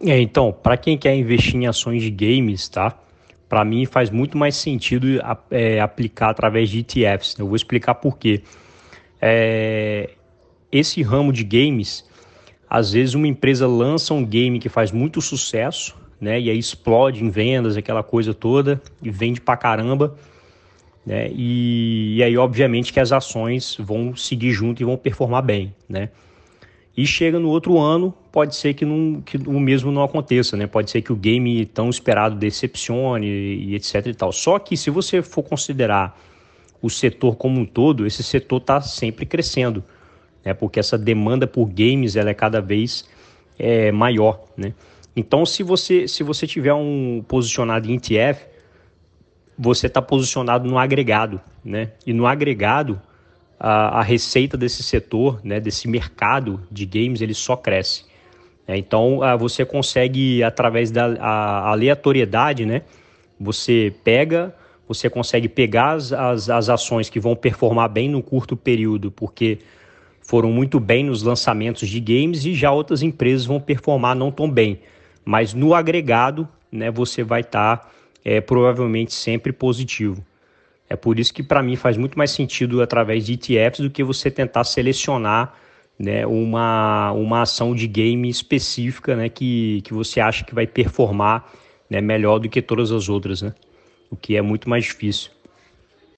É, então, para quem quer investir em ações de games, tá? Para mim faz muito mais sentido é, aplicar através de ETFs. Eu vou explicar por quê. É, esse ramo de games, às vezes uma empresa lança um game que faz muito sucesso, né? E aí explode em vendas, aquela coisa toda, e vende pra caramba. Né? E, e aí, obviamente, que as ações vão seguir junto e vão performar bem, né? E chega no outro ano, pode ser que, não, que o mesmo não aconteça, né? Pode ser que o game tão esperado decepcione e, e etc e tal. Só que se você for considerar o setor como um todo, esse setor está sempre crescendo, né? Porque essa demanda por games ela é cada vez é, maior, né? Então, se você se você tiver um posicionado em ETF, você está posicionado no agregado, né? E no agregado a, a, receita desse setor, né, desse mercado de games, ele só cresce. É, então, a, você consegue, através da aleatoriedade, né, você pega, você consegue pegar as, as, as ações que vão performar bem no curto período, porque foram muito bem nos lançamentos de games e já outras empresas vão performar não tão bem. Mas no agregado, né, você vai estar tá, é, provavelmente sempre positivo. É por isso que para mim faz muito mais sentido através de ETFs do que você tentar selecionar né, uma, uma ação de game específica né, que, que você acha que vai performar né, melhor do que todas as outras, né? o que é muito mais difícil.